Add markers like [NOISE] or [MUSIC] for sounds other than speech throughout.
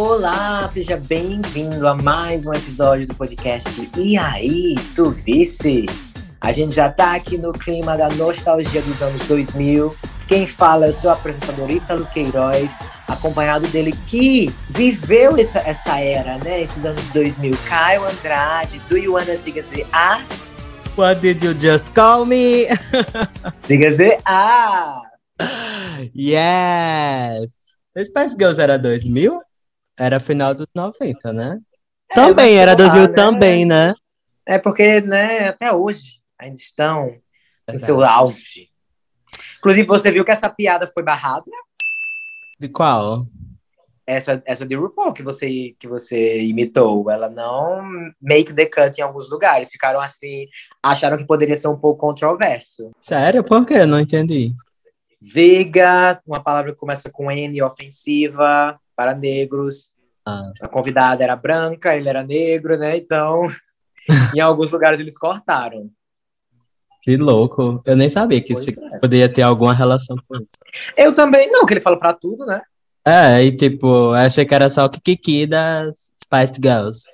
Olá, seja bem-vindo a mais um episódio do podcast E aí, tu visse? A gente já tá aqui no clima da nostalgia dos anos 2000. Quem fala é o seu apresentador Ítalo Queiroz, acompanhado dele que viveu essa, essa era, né? Esses anos 2000. Caio Andrade, do You Wanna Siga A? What did you just call me? [LAUGHS] Siga A! Yes! Spice Girls era 2000? Era final dos 90, né? É, também, era 2000 lá, né? também, né? É porque, né, até hoje ainda estão no seu auge. Inclusive, você viu que essa piada foi barrada? De qual? Essa, essa de RuPaul que você, que você imitou, ela não make the cut em alguns lugares. Ficaram assim, acharam que poderia ser um pouco controverso. Sério? Por quê? Não entendi. Ziga, uma palavra que começa com N, ofensiva para negros. Ah. A convidada era branca, ele era negro, né? Então, [LAUGHS] em alguns lugares eles cortaram. Que louco. Eu nem sabia que isso é. poderia ter alguma relação com isso. Eu também, não, que ele fala para tudo, né? É, e tipo, achei que era só o Kiki das Spice Girls.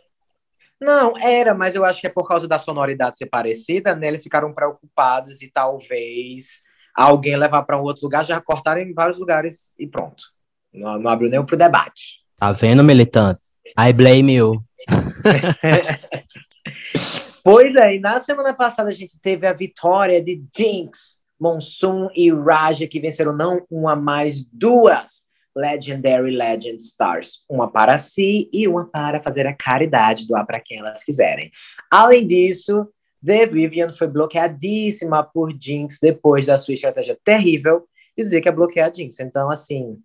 Não, era, mas eu acho que é por causa da sonoridade ser parecida, né? Eles ficaram preocupados e talvez alguém levar para um outro lugar, já cortaram em vários lugares e pronto. Não, não abriu nem pro debate. Tá vendo, militante? I blame you. [LAUGHS] pois é, e na semana passada a gente teve a vitória de Jinx, Monsoon e Raja, que venceram não uma, mas duas Legendary Legend Stars. Uma para si e uma para fazer a caridade, doar para quem elas quiserem. Além disso, The Vivian foi bloqueadíssima por Jinx depois da sua estratégia terrível de dizer que ia bloquear a Jinx. Então, assim,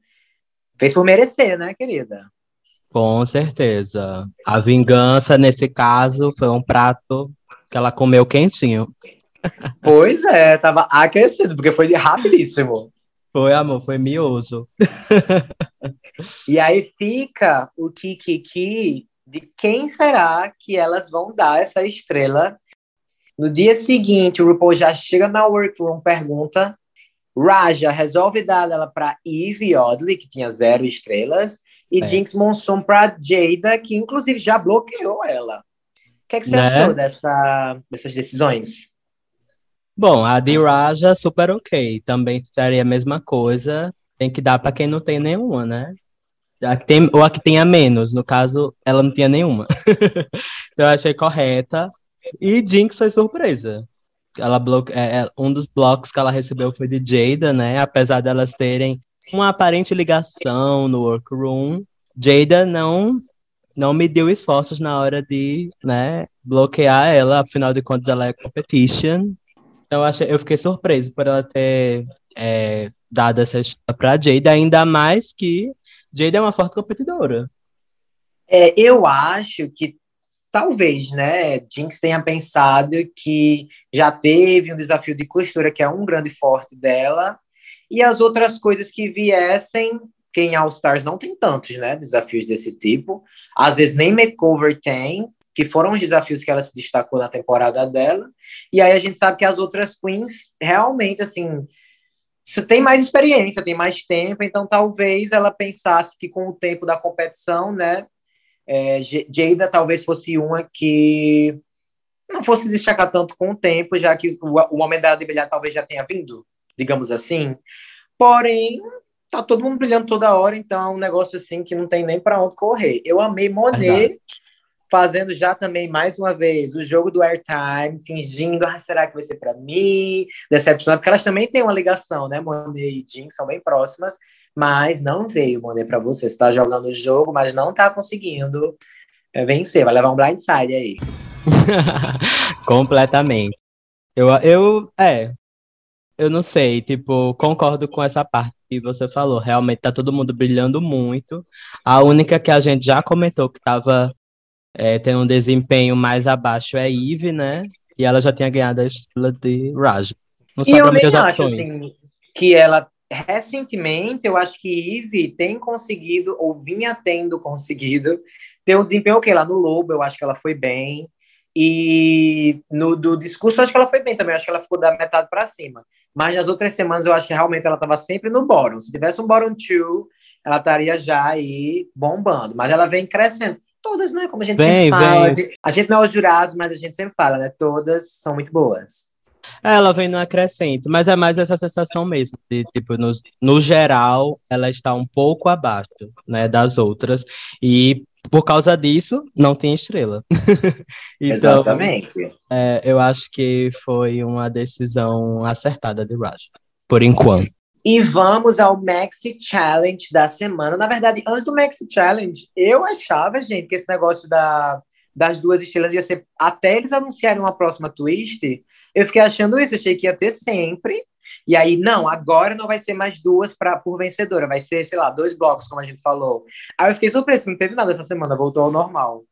Fez por merecer, né, querida? Com certeza. A vingança, nesse caso, foi um prato que ela comeu quentinho. [LAUGHS] Pois é, tava aquecido, porque foi rapidíssimo. Foi, amor, foi mioso. [LAUGHS] e aí fica o Kikiki de quem será que elas vão dar essa estrela. No dia seguinte, o RuPaul já chega na workroom, pergunta Raja resolve dar ela para Eve Oddly, que tinha zero estrelas, e é. Jinx Monsoon para Jada, que inclusive já bloqueou ela. O que, é que você né? achou dessa, dessas decisões? Bom, a de Raja, super ok. Também seria a mesma coisa. Tem que dar para quem não tem nenhuma, né? A que tem, ou a que tenha menos. No caso, ela não tinha nenhuma. [LAUGHS] então, eu achei correta. E Jinx foi surpresa ela bloque... É, é, um dos blocos que ela recebeu foi de Jada, né? Apesar delas terem uma aparente ligação no workroom, Jada não não mediu esforços na hora de, né, bloquear ela, afinal de contas ela é competition. Então eu, achei, eu fiquei surpreso por ela ter é, dado essa história pra Jada, ainda mais que Jada é uma forte competidora. É, eu acho que talvez, né, Jinx tenha pensado que já teve um desafio de costura, que é um grande forte dela, e as outras coisas que viessem, que em All Stars não tem tantos, né, desafios desse tipo. Às vezes nem makeover tem, que foram os desafios que ela se destacou na temporada dela. E aí a gente sabe que as outras queens realmente, assim, você tem mais experiência, tem mais tempo, então talvez ela pensasse que com o tempo da competição, né, é, Jada talvez fosse uma que não fosse destacar tanto com o tempo, já que o, o momento dela de brilhar talvez já tenha vindo, digamos assim. Porém, tá todo mundo brilhando toda hora, então é um negócio assim que não tem nem para onde correr. Eu amei Monet fazendo já também mais uma vez o jogo do airtime, fingindo, ah, será que vai ser para mim? Decepcionado, porque elas também têm uma ligação, né? Monet e Jean são bem próximas mas não veio Monet para você. Você está jogando o jogo, mas não está conseguindo é, vencer. Vai levar um blindside aí. [LAUGHS] Completamente. Eu, eu, é, eu não sei, tipo, concordo com essa parte que você falou. Realmente tá todo mundo brilhando muito. A única que a gente já comentou que tava é, tendo um desempenho mais abaixo é Eve, né? E ela já tinha ganhado a estrela de Raj. Não sobrou muitas opções. Acho, assim, que ela recentemente, eu acho que Eve tem conseguido, ou vinha tendo conseguido, ter um desempenho ok. Lá no Lobo, eu acho que ela foi bem. E no do discurso, eu acho que ela foi bem também. Eu acho que ela ficou da metade para cima. Mas nas outras semanas, eu acho que realmente ela estava sempre no bottom. Se tivesse um bottom two, ela estaria já aí bombando. Mas ela vem crescendo. Todas, né? Como a gente Vem, sempre fala. vem. A gente não é os jurados, mas a gente sempre fala, né? Todas são muito boas. Ela vem no acrescento, mas é mais essa sensação mesmo, de tipo, no, no geral, ela está um pouco abaixo, né, das outras, e por causa disso, não tem estrela. [LAUGHS] então, Exatamente. é, eu acho que foi uma decisão acertada de Raja, por enquanto. E vamos ao Maxi Challenge da semana. Na verdade, antes do Maxi Challenge, eu achava, gente, que esse negócio da, das duas estrelas ia ser. Até eles anunciarem uma próxima twist, eu fiquei achando isso, achei que ia ter sempre. E aí, não, agora não vai ser mais duas pra, por vencedora, vai ser, sei lá, dois blocos, como a gente falou. Aí eu fiquei surpreso, não teve nada essa semana, voltou ao normal.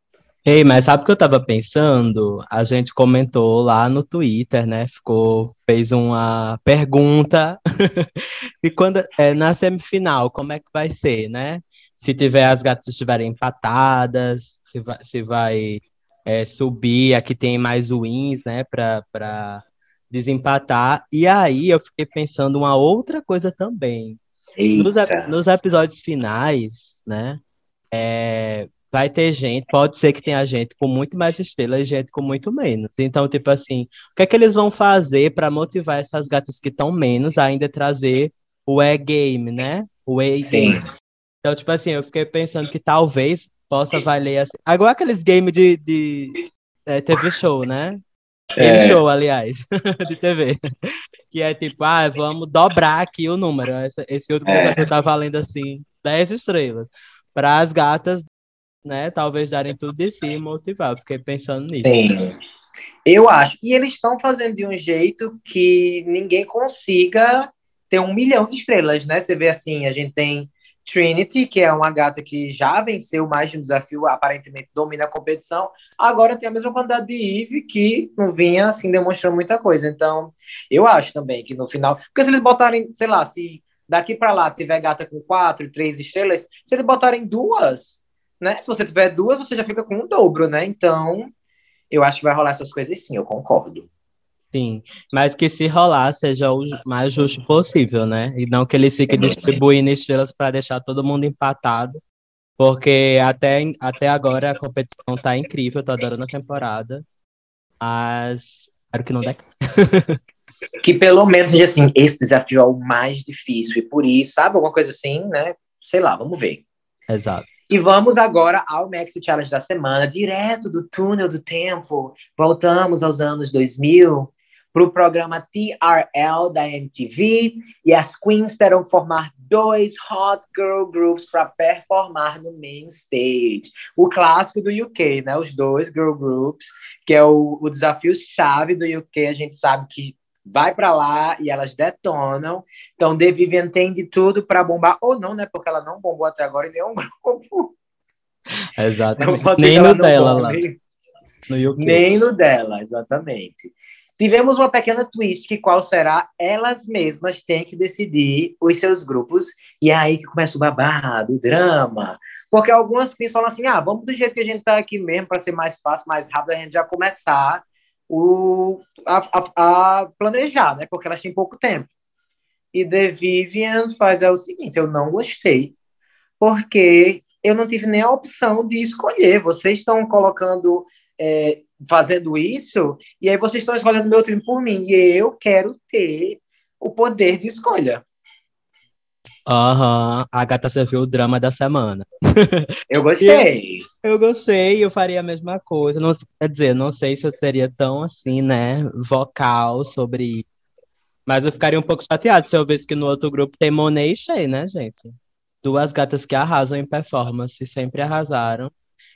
Ei, mas sabe o que eu tava pensando? A gente comentou lá no Twitter, né? Ficou, fez uma pergunta. [LAUGHS] e quando é, na semifinal, como é que vai ser, né? Se tiver as gatas estiverem empatadas, se vai, se vai é, subir, aqui tem mais wins, né? Para desempatar. E aí eu fiquei pensando uma outra coisa também. Nos, nos episódios finais, né? é, vai ter gente, pode ser que tenha gente com muito mais estrelas e gente com muito menos. Então, tipo assim, o que é que eles vão fazer para motivar essas gatas que estão menos ainda trazer o E-game, né? O E-game. Então, tipo assim, eu fiquei pensando que talvez possa valer assim. Agora aqueles games de, de é, TV show, né? Game É. show, aliás, [LAUGHS] de TV. Que é tipo, ah, vamos dobrar aqui o número. Esse, esse outro É. desafio tá valendo assim, 10 estrelas. Para as gatas, né, talvez darem tudo de si e motivar. Eu Fiquei pensando nisso. Sim. Eu acho. E eles estão fazendo de um jeito que ninguém consiga ter um milhão de estrelas, né? Você vê assim, a gente tem Trinity, que é uma gata que já venceu mais de um desafio, aparentemente domina a competição. Agora tem a mesma quantidade de Eve, que não vinha assim demonstrando muita coisa. Então, eu acho também que no final. Porque se eles botarem, sei lá, se daqui para lá tiver gata com quatro, três estrelas, se eles botarem duas, né? Se você tiver duas, você já fica com o dobro, né? Então, eu acho que vai rolar essas coisas sim, eu concordo. Sim, mas que se rolar seja o mais justo possível, né? E não que eles fiquem distribuindo estrelas para deixar todo mundo empatado, porque até, até agora a competição tá incrível, tô adorando a temporada, mas espero que não dê. [LAUGHS] Que pelo menos seja assim, esse desafio é o mais difícil, e por isso, sabe, alguma coisa assim, né? Sei lá, vamos ver. Exato. E vamos agora ao Maxi Challenge da semana, direto do túnel do tempo. Voltamos aos anos 2000 para o programa TRL da MTV e as queens terão que formar dois Hot Girl Groups para performar no main stage. O clássico do UK, né? Os dois girl groups, que é o, o desafio chave do UK. A gente sabe que vai para lá e elas detonam. Então, The Vivian tem de tudo para bombar, ou não, né? Porque ela não bombou até agora em nenhum grupo. Exatamente. ser Nem no dela lá, no. Nem no dela, exatamente. Tivemos uma pequena twist que qual será? Elas mesmas têm que decidir os seus grupos e é aí que começa o babado, o drama. Porque algumas queens falam assim: ah, vamos do jeito que a gente tá aqui mesmo, para ser mais fácil, mais rápido, a gente já começar o, a, a- a planejar, né? Porque elas têm pouco tempo. E The Vivian faz é o seguinte: eu não gostei, porque eu não tive nem a opção de escolher. Vocês estão colocando, é, fazendo isso, e aí vocês estão escolhendo meu time por mim, e eu quero ter o poder de escolha. Aham, a gata serviu o drama da semana. [LAUGHS] Eu gostei. Eu gostei, eu faria a mesma coisa. Não, quer dizer, não sei se eu seria tão assim, né, vocal sobre isso. Mas eu ficaria um pouco chateado se eu visse que no outro grupo tem Monet e Shea, né, gente? Duas gatas que arrasam em performance, sempre arrasaram.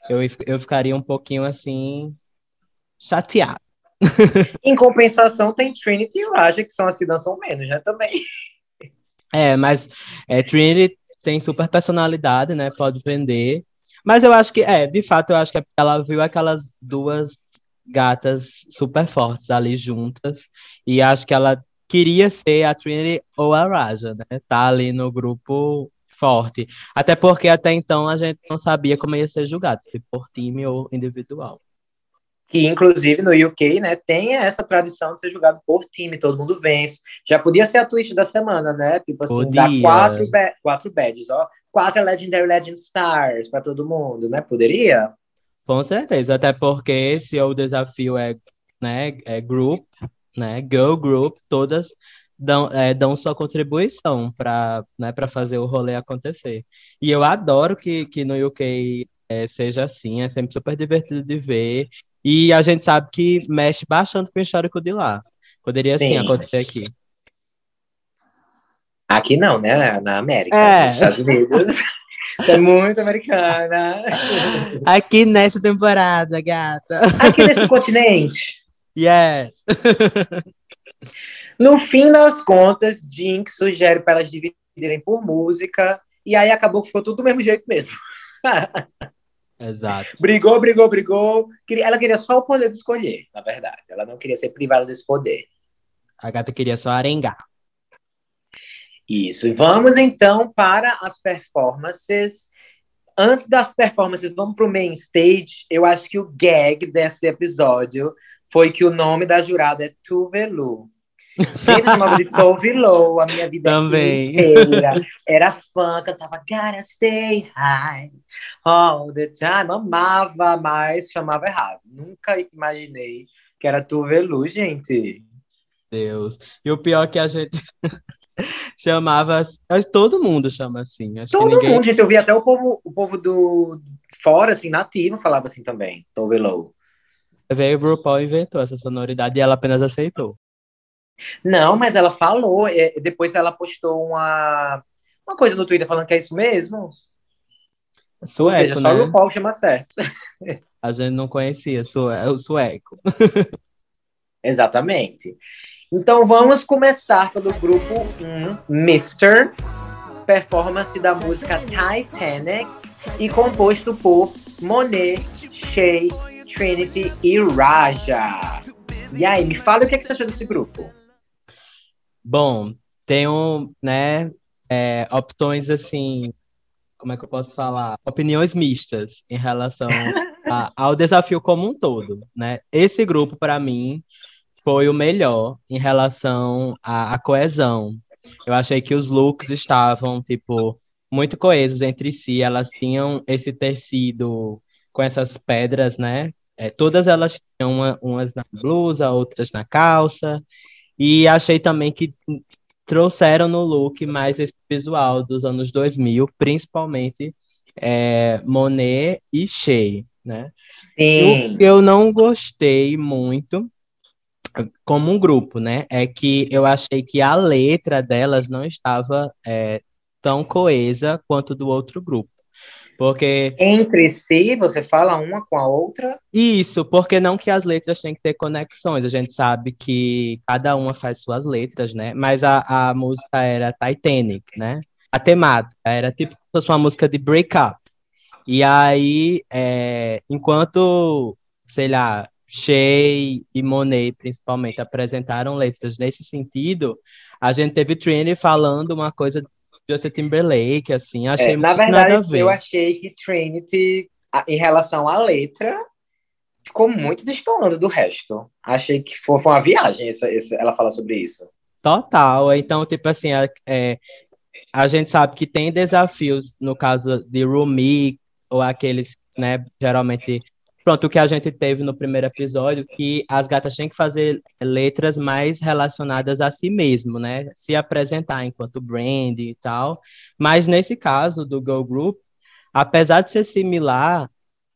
Eu, eu ficaria um pouquinho assim, chateado. Em compensação, tem Trinity e Raja, que são as que dançam menos, né? Também. É, mas é, Trinity tem super personalidade, né? Pode vender. Mas eu acho que, é, de fato, eu acho que é porque ela viu aquelas duas gatas super fortes ali juntas. E acho que ela queria ser a Trinity ou a Raja, né? Tá ali no grupo forte. Até porque até então a gente não sabia como ia ser julgado, se por time ou individual. Que, inclusive, no UK, né, tem essa tradição de ser julgado por time, todo mundo vence. Já podia ser a twist da semana, né? Tipo assim, Podia. quatro, ba- quatro badges, ó. quatro Legendary Legend Stars para todo mundo, né? Poderia? Com certeza, até porque se o desafio é, né, é group, né, girl group, todas dão, é, dão sua contribuição para né, fazer o rolê acontecer. E eu adoro que, que no UK é, seja assim, é sempre super divertido de ver. E a gente sabe que mexe bastante com o histórico de lá. Poderia sim, sim acontecer aqui. Aqui não, né? Na América, é. nos Estados Unidos. Você [LAUGHS] é muito americana. Aqui nessa temporada, gata. Aqui nesse continente. Yes. No fim das contas, Jinx sugere para elas dividirem por música, e aí acabou que ficou tudo do mesmo jeito mesmo. [LAUGHS] Exato. Brigou, brigou, brigou. Ela queria só o poder de escolher, na verdade. Ela não queria ser privada desse poder. A gata queria só arengar. Isso. E vamos então para as performances. Antes das performances, vamos para o main stage. Eu acho que o gag desse episódio foi que o nome da jurada é Tuvelu. Desde nome de Tove Lo, a minha vida Também. inteira. Era fã, cantava Gotta Stay High all the time. Amava, mas chamava errado. Nunca imaginei que era Tove Lo, gente. Deus. E o pior é que a gente [LAUGHS] chamava. Todo mundo chama assim. Acho todo ninguém... mundo, gente. Eu vi até o povo, o povo do fora, assim, nativo, falava assim também. Tove Lo. Veio o RuPaul inventou essa sonoridade e ela apenas aceitou. Não, mas ela falou, é, depois ela postou uma, uma coisa no Twitter falando que é isso mesmo. Sueco, Ou seja, né? Só o RuPaul chama certo. [LAUGHS] A gente não conhecia o sueco. [LAUGHS] Exatamente. Então vamos começar pelo grupo 1, Mr. Performance da música Titanic e composto por Monet, Shay, Trinity e Raja. E aí, me fala o que, é que você achou desse grupo. Bom, tenho, né, é, opções assim, como é que eu posso falar? Opiniões mistas em relação a, ao desafio como um todo, né? Esse grupo, para mim, foi o melhor em relação à, à coesão. Eu achei que os looks estavam, tipo, muito coesos entre si, elas tinham esse tecido com essas pedras, né? É, todas elas tinham uma, umas na blusa, outras na calça, e achei também que trouxeram no look mais esse visual dos anos 2000, principalmente é, Monet e Shea, né? Sim. O que eu não gostei muito como um grupo, né? É que eu achei que a letra delas não estava é, tão coesa quanto do outro grupo. Porque. Entre si, você fala uma com a outra? Isso, porque não que as letras têm que ter conexões. A gente sabe que cada uma faz suas letras, né? Mas a, a música era Titanic, né? A temática era tipo fosse uma música de break-up. E aí, é, enquanto, sei lá, Shea e Monet, principalmente, apresentaram letras nesse sentido, a gente teve Trini falando uma coisa Justin Timberlake, assim, achei é, Na verdade, eu achei que Trinity, em relação à letra, ficou muito destoando do resto. Achei que foi, foi uma viagem essa, essa, ela falar sobre isso. Total. Então, tipo assim, é, a gente sabe que tem desafios, no caso de Rumi, ou aqueles, né, geralmente Pronto, o que a gente teve no primeiro episódio, que as gatas têm que fazer letras mais relacionadas a si mesmo, né? Se apresentar enquanto brand e tal. Mas nesse caso do Go Group, apesar de ser similar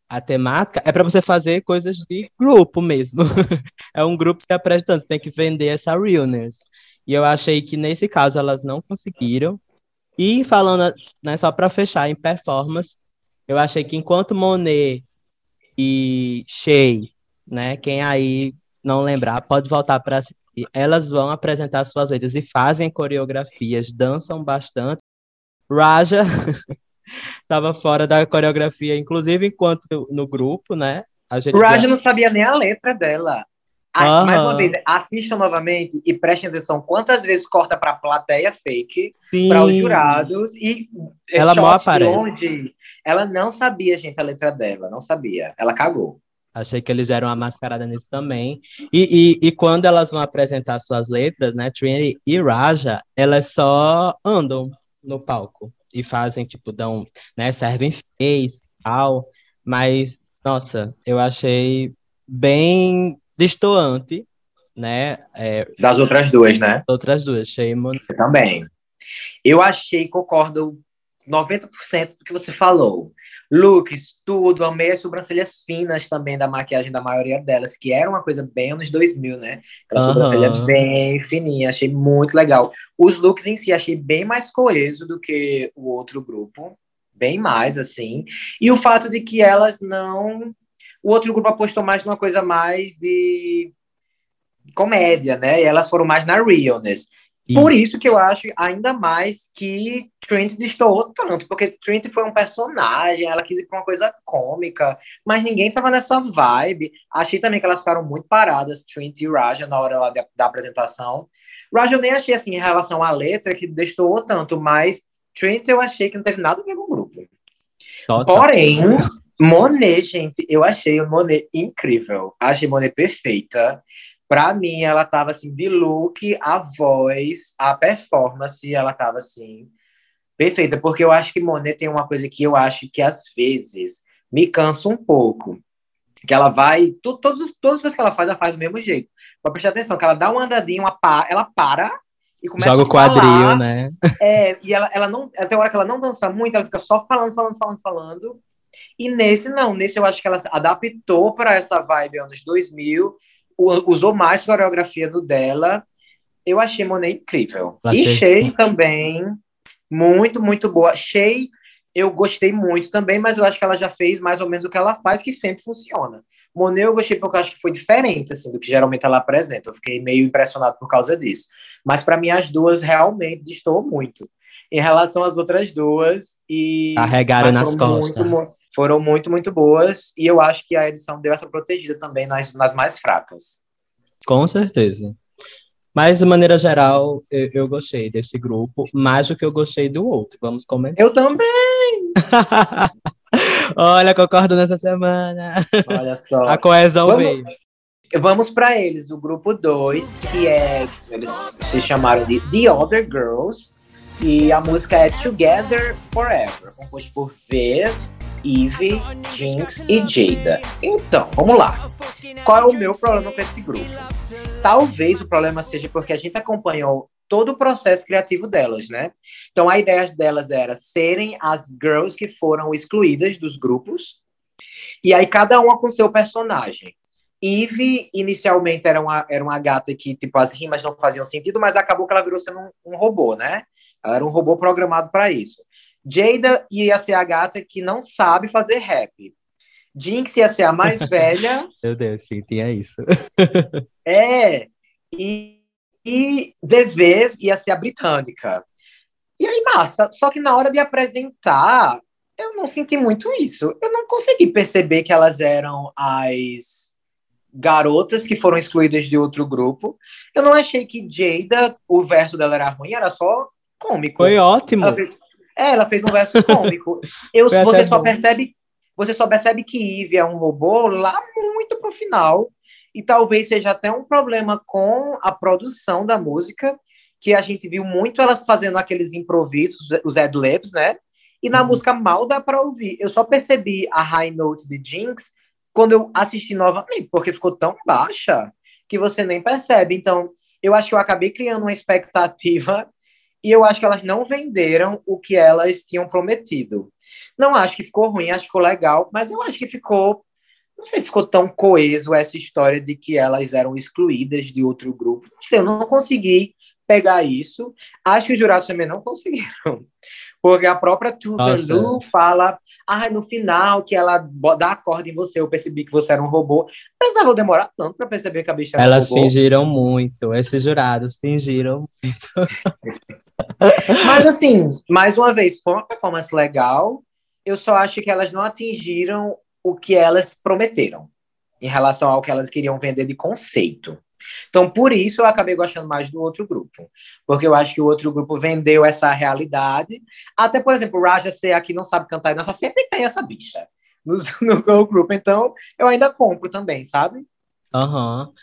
a temática, é para você fazer coisas de grupo mesmo. [LAUGHS] é um grupo se apresentando, você tem que vender essa realness. E eu achei que nesse caso elas não conseguiram. E falando, né, só para fechar em performance, eu achei que enquanto Monet e Shea, né? Quem aí não lembrar, pode voltar para assistir. Elas vão apresentar suas letras e fazem coreografias, dançam bastante. Raja [LAUGHS] estava fora da coreografia, inclusive enquanto no grupo, né? A gente Raja já... não sabia nem a letra dela. Ah, Mais uma vez, assistam novamente e prestem atenção quantas vezes corta para a plateia fake, para os jurados e ela mal aparece. Onde ela não sabia, gente, a letra dela, não sabia. Ela cagou. Achei que eles eram uma mascarada nisso também. E, e, e, quando elas vão apresentar suas letras, né, Trinity e Raja, elas só andam no palco. e fazem, tipo, dão, né, servem face e tal, mas, nossa, eu achei bem destoante, né? É, das outras duas, né? Outras duas, achei... Eu também. Eu achei, concordo 90% do que você falou. Looks, tudo, amei as sobrancelhas finas também da maquiagem da maioria delas, que era uma coisa bem anos 2000, né? Aquela uhum. sobrancelha bem fininha, achei muito legal. Os looks em si achei bem mais coeso do que o outro grupo, bem mais, assim. E o fato de que elas não... O outro grupo apostou mais numa coisa mais de comédia, né? E elas foram mais na realness. Por isso que eu acho ainda mais que Trent destoou tanto, porque Trent foi um personagem, ela quis ir pra uma coisa cômica, mas ninguém tava nessa vibe. Achei também que elas ficaram muito paradas, Trent e Raja, na hora lá da, da apresentação. Raja eu nem achei assim, em relação à letra, que destoou tanto, mas Trent eu achei que não teve nada a ver com o grupo. Porém, Monet, gente, eu achei o Monet incrível. Achei Monet perfeita. Para mim, ela tava assim, de look, a voz, a performance, ela tava assim, perfeita. Porque eu acho que Monet tem uma coisa que eu acho que às vezes me cansa um pouco. Que ela vai, tu, todos, todas as coisas que ela faz, ela faz do mesmo jeito. Pra prestar atenção, que ela dá uma andadinha, uma ela para e começa Joga o quadril, né? É, e ela, ela não, até a hora que ela não dança muito, ela fica só falando, falando, falando, falando. E nesse não, nesse eu acho que ela adaptou para essa vibe anos 2000 usou mais coreografia no dela. Eu achei Monet incrível. Achei. E Shea também, muito, muito boa. Shea, eu gostei muito também, mas eu acho que ela já fez mais ou menos o que ela faz, que sempre funciona. Monet eu gostei porque eu acho que foi diferente, assim, do que geralmente ela apresenta. Eu fiquei meio impressionado por causa disso. Mas para mim as duas realmente distou muito em relação às outras duas e carregaram nas costas. Muito, foram muito, muito boas. E eu acho que a edição deu essa protegida também nas, nas mais fracas. Com certeza. Mas, de maneira geral, eu, eu, gostei desse grupo, mais do que eu gostei do outro. Vamos comentar. Eu também! [LAUGHS] Olha, concordo nessa semana. Olha só. A coesão vamos, veio. Vamos para eles, o grupo 2, que é. Eles se chamaram de The Other Girls. E a música é Together Forever, composto por Viv, Eve, Jinx e Jada. Então, vamos lá. Qual é o meu problema com esse grupo? Talvez o problema seja porque a gente acompanhou todo o processo criativo delas, né? Então, a ideia delas era serem as girls que foram excluídas dos grupos, e aí cada uma com seu personagem. Eve, inicialmente, era uma, era uma gata que, tipo, as rimas não faziam sentido, mas acabou que ela virou sendo um, um robô, né? Ela era um robô programado para isso. Jada ia ser a gata que não sabe fazer rap. Jinx ia ser a mais [LAUGHS] velha. Meu Deus, sim, tinha isso. [LAUGHS] é, e, e DV ia ser a britânica. E aí, massa. Só que na hora de apresentar, eu não senti muito isso. Eu não consegui perceber que elas eram as garotas que foram excluídas de outro grupo. Eu não achei que Jada, o verso dela era ruim, era só cômico. Foi ótimo. Ela é, ela fez um verso cômico. [LAUGHS] Eu, você só bom. percebe, você só percebe que Eve é um robô lá muito pro final. E talvez seja até um problema com a produção da música, que a gente viu muito elas fazendo aqueles improvisos, os ad-libs, né? E na uhum. música mal dá para ouvir. Eu só percebi a high note de Jinx quando eu assisti novamente, porque ficou tão baixa que você nem percebe. Então, eu acho que eu acabei criando uma expectativa e eu acho que elas não venderam o que elas tinham prometido. Não acho que ficou ruim, acho que ficou legal, mas eu acho que ficou. Não sei se ficou tão coeso essa história de que elas eram excluídas de outro grupo. Não sei, eu não consegui pegar isso. Acho que os jurados também não conseguiram. [LAUGHS] Porque a própria Tuvalu fala, ah, no final que ela dá a corda em você, eu percebi que você era um robô. Precisava demorar tanto para perceber que a bicha era Elas um robô. fingiram muito, esses jurados fingiram muito. [LAUGHS] Mas assim, mais uma vez, foi uma performance legal. Eu só acho que elas não atingiram o que elas prometeram em relação ao que elas queriam vender de conceito. Então, por isso, eu acabei gostando mais do outro grupo. Porque eu acho que o outro grupo vendeu essa realidade. Até, por exemplo, Raja C aqui não sabe cantar e dançar, sempre tem essa bicha no, [LAUGHS] no Girl Group. Então, eu ainda compro também, sabe? Aham. Uhum.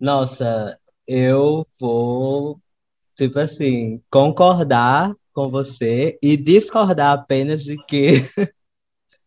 Nossa, eu vou, tipo assim, concordar com você e discordar apenas de que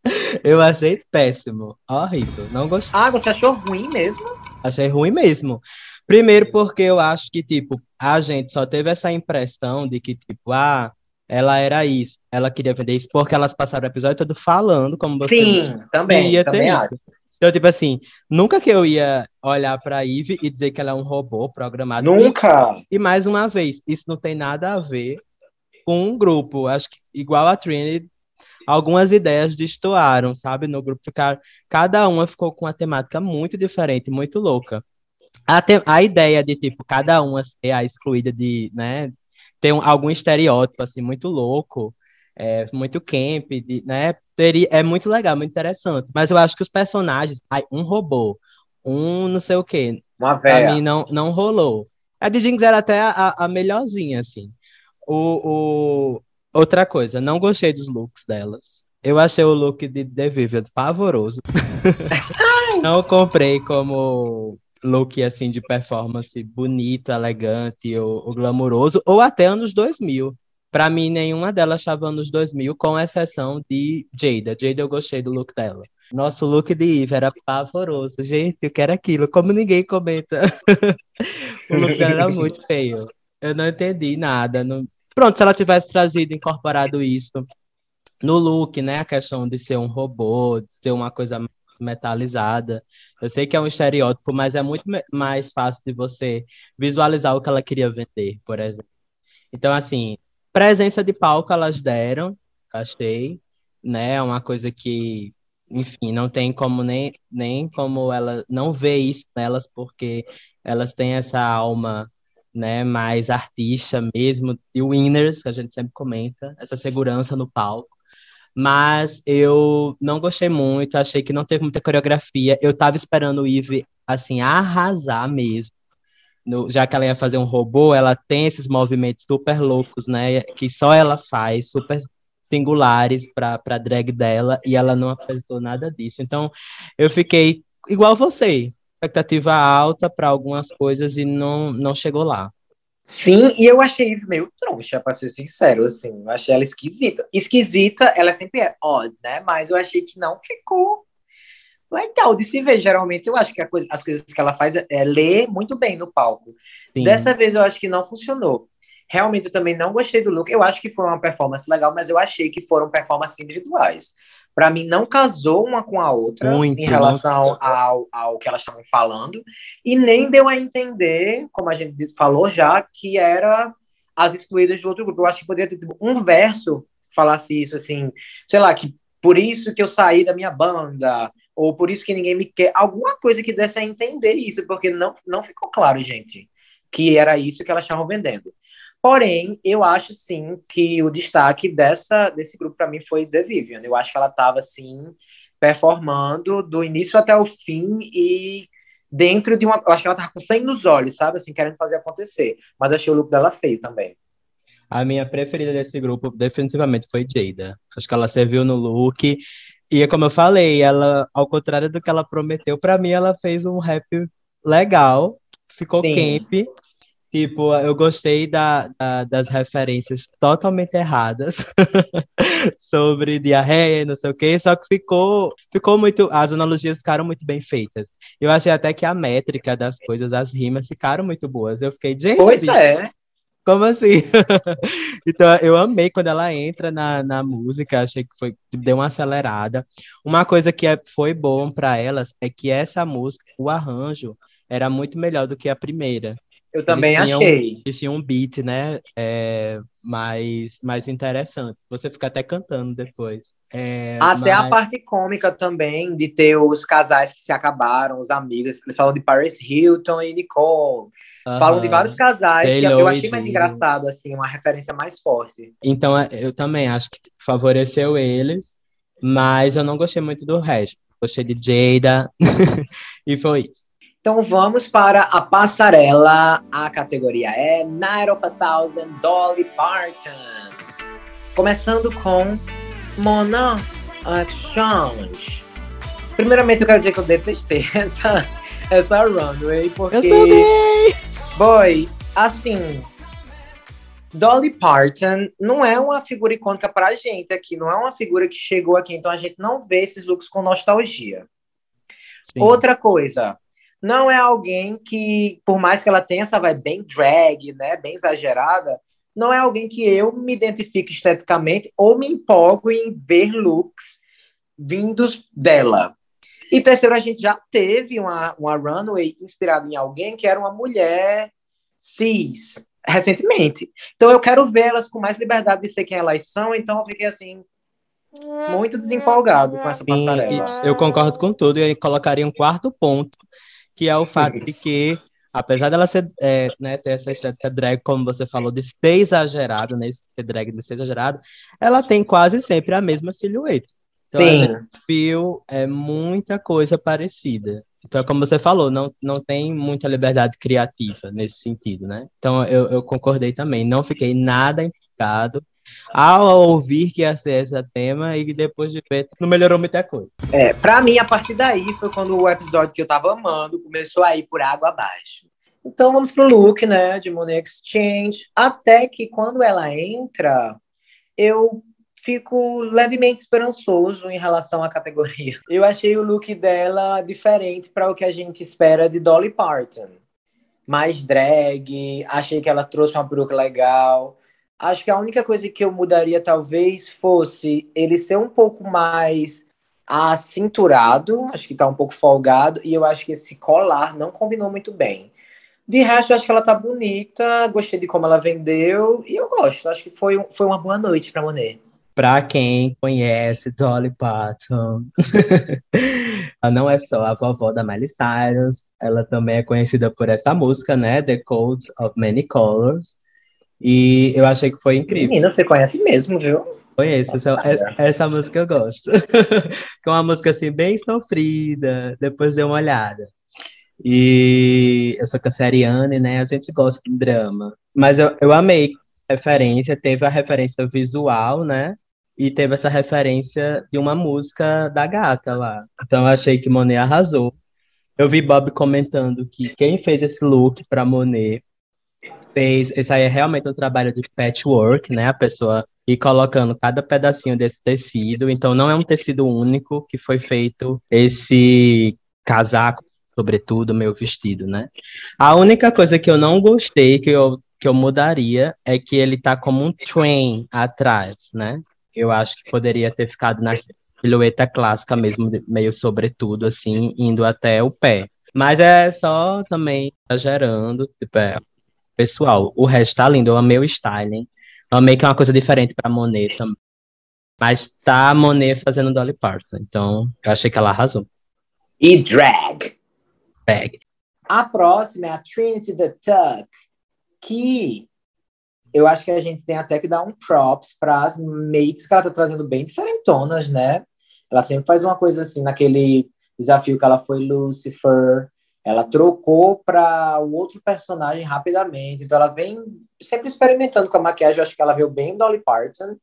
[LAUGHS] eu achei péssimo, horrível, não gostei. Ah, você achou ruim mesmo? Achei ruim mesmo. Primeiro porque eu acho que, tipo, a gente só teve essa impressão de que, tipo, ah, ela era isso, ela queria vender isso, porque elas passaram o episódio todo falando como você Sim, também, ia também ter acho. isso. Então, tipo assim, nunca que eu ia olhar pra Eve e dizer que ela é um robô programado. Nunca! E, e mais uma vez, isso não tem nada a ver com um grupo. Acho que, igual a Trinity, algumas ideias destoaram, sabe? No grupo ficaram. Cada uma ficou com uma temática muito diferente, muito louca. A, te- a ideia de, tipo, cada uma ser a excluída de, né? Ter um- algum estereótipo, assim, muito louco, é, muito camp, de, né? Teria, é muito legal, muito interessante. Mas eu acho que os personagens, ai, um robô, um não sei o quê, Uma Pra mim não, não rolou. A de Jinx era até a, a melhorzinha, assim. O, o... Outra coisa, não gostei dos looks delas. Eu achei o look de The Vivian pavoroso. [LAUGHS] não comprei como look, assim, de performance bonito, elegante ou, ou glamouroso, ou até anos 2000. Pra mim, nenhuma delas estava anos 2000, com exceção de Jada. Jada, eu gostei do look dela. Nosso look de Eve era pavoroso. Gente, eu quero aquilo. Como ninguém comenta. [LAUGHS] o look dela era muito feio. Eu não entendi nada. não- Pronto, se ela tivesse trazido, incorporado isso no look, né? A questão de ser um robô, de ser uma coisa metalizada. Eu sei que é um estereótipo, mas é muito mais fácil de você visualizar o que ela queria vender, por exemplo. Então, assim, presença de palco elas deram, achei, né? É uma coisa que, enfim, não tem como nem, nem como ela não vê isso nelas, porque elas têm essa alma, né, mais artista mesmo, de winners, que a gente sempre comenta, essa segurança no palco. Mas eu não gostei muito, achei que não teve muita coreografia. Eu tava esperando o Eve, assim, arrasar mesmo. No- já que ela ia fazer um robô, ela tem esses movimentos super loucos, né? Que só ela faz, super singulares para para drag dela, e ela não apresentou nada disso. Então, eu fiquei igual você, expectativa alta para algumas coisas e não, não chegou lá. Sim, e eu achei Eve meio troncha, pra ser sincero, assim. Eu achei ela esquisita. Esquisita, ela sempre é odd, né? Mas eu achei que não ficou legal de se ver. Geralmente, eu acho que coisa- as coisas que ela faz é, é ler muito bem no palco. Sim. Dessa vez, eu acho que não funcionou. Realmente, eu também não gostei do look. Eu acho que foi uma performance legal, mas eu achei que foram performances individuais. Pra mim, não casou uma com a outra Muito, em relação ao, ao que elas estavam falando. E nem deu a entender, como a gente falou já, que era as excluídas do outro grupo. Eu acho que poderia ter um verso falasse isso, assim, sei lá, que por isso que eu saí da minha banda, ou por isso que ninguém me quer. Alguma coisa que desse a entender isso, porque não, não ficou claro, gente, que era isso que elas estavam vendendo. Porém, eu acho sim que o destaque dessa, desse grupo para mim foi The Vivian. Eu acho que ela estava assim performando do início até o fim e dentro de uma, eu acho que ela tava com sangue nos olhos, sabe, assim, querendo fazer acontecer. Mas achei o look dela feio também. A minha preferida desse grupo definitivamente foi Jada. Acho que ela serviu no look. E como eu falei, ela, ao contrário do que ela prometeu, pra mim ela fez um rap legal, ficou Sim. camp. Tipo, eu gostei da, da- das referências totalmente erradas [LAUGHS] sobre diarreia e não sei o quê, só que ficou, ficou muito. As analogias ficaram muito bem feitas. Eu achei até que a métrica das coisas, as rimas ficaram muito boas. Eu fiquei, gente, Pois bicho, é. Como assim? [LAUGHS] então, eu amei quando ela entra na, na música, achei que foi, deu uma acelerada. Uma coisa que é, foi bom para elas é que essa música, o arranjo, era muito melhor do que a primeira. Eu também Eles tinham- achei. Eles tinham um beat, né? É, mais, mais interessante. Você fica até cantando depois. É, Até a mas- parte cômica também, de ter os casais que se acabaram, os amigos. Eles falam de Paris Hilton e Nicole. Falam de vários casais. que Taylor eu e achei mais engraçado, assim, uma referência mais forte. Então, é, eu também acho que favoreceu eles, mas eu não gostei muito do resto. Gostei de Jada, [LAUGHS] e foi isso. Então vamos para a passarela. A categoria é Night of a Thousand Dolly Partons. Começando com Mona Exchange. Primeiramente, eu quero dizer que eu detestei [LAUGHS] essa, essa runway, porque. Eu também! Boy, assim. Dolly Parton não é uma figura icônica pra gente aqui, não é uma figura que chegou aqui, então a gente não vê esses looks com nostalgia. Sim. Outra coisa, não é alguém que, por mais que ela tenha essa vai bem drag, né, bem exagerada, não é alguém que eu me identifique esteticamente ou me empolgo em ver looks vindos dela. E terceiro, a gente já teve uma, uma runway inspirada em alguém que era uma mulher cis, recentemente. Então eu quero vê-las com mais liberdade de ser quem elas são, então eu fiquei assim, muito desempolgado com essa passarela. Sim, eu concordo com tudo e colocaria um quarto ponto, que é o fato de que, apesar dela ser, é, né, ter essa estética drag, como você falou, de ser exagerado, né, drag de ser exagerado, ela tem quase sempre a mesma silhueta. Então, Sim. a gente viu é, muita coisa parecida. Então, como você falou, não, não tem muita liberdade criativa nesse sentido, né? Então, eu, eu concordei também. Não fiquei nada implicado ao ouvir que ia ser esse tema e depois de ver, não melhorou muita coisa. É, pra mim, a partir daí foi quando o episódio que eu tava amando começou a ir por água abaixo. Então vamos pro look, né, de Monet Exchange. Até que quando ela entra, eu fico levemente esperançoso em relação à categoria. [LAUGHS] Eu achei o look dela diferente para o que a gente espera de Dolly Parton. Mais drag, achei que ela trouxe uma peruca legal. Acho que a única coisa que eu mudaria talvez fosse ele ser um pouco mais acinturado, acho que tá um pouco folgado, e eu acho que esse colar não combinou muito bem. De resto, acho que ela tá bonita, gostei de como ela vendeu, e eu gosto. Acho que foi, foi uma boa noite para Monet. Para quem conhece Dolly Parton, [LAUGHS] ela não é só a vovó da Miley Cyrus, ela também é conhecida por essa música, né? The Code of Many Colors. E eu achei que foi incrível. Menina, você conhece mesmo, viu? Conheço, essa, essa, música eu gosto. [LAUGHS] que é uma música assim, bem sofrida, depois dei uma olhada. E eu sou canceriana, né? A gente gosta de drama. Mas eu, eu amei a referência, teve a referência visual, né? E teve essa referência de uma música da gata lá. Então eu achei que Monet arrasou. Eu vi Bob comentando que quem fez esse look para Monet fez. Esse aí é realmente um trabalho de patchwork, né? A pessoa ir colocando cada pedacinho desse tecido. Então não é um tecido único que foi feito esse casaco, sobretudo, meu vestido, né? A única coisa que eu não gostei, que eu, que eu mudaria, é que ele tá como um train atrás, né? Eu acho que poderia ter ficado na silhueta clássica mesmo, meio sobretudo, assim, indo até o pé. Mas é só também exagerando, tipo, é, pessoal, o resto tá lindo, eu amei o styling, eu amei que é uma coisa diferente para Monet também. Mas tá a Monet fazendo Dolly Parton, então eu achei que ela arrasou. E drag. Drag. A próxima é a Trinity the Tuck, que eu acho que a gente tem até que dar um props para as makes que ela tá trazendo bem diferentonas, né? Ela sempre faz uma coisa assim, naquele desafio que ela foi Lucifer, ela trocou para o outro personagem rapidamente, então ela vem sempre experimentando com a maquiagem, eu acho que ela veio bem Dolly Parton,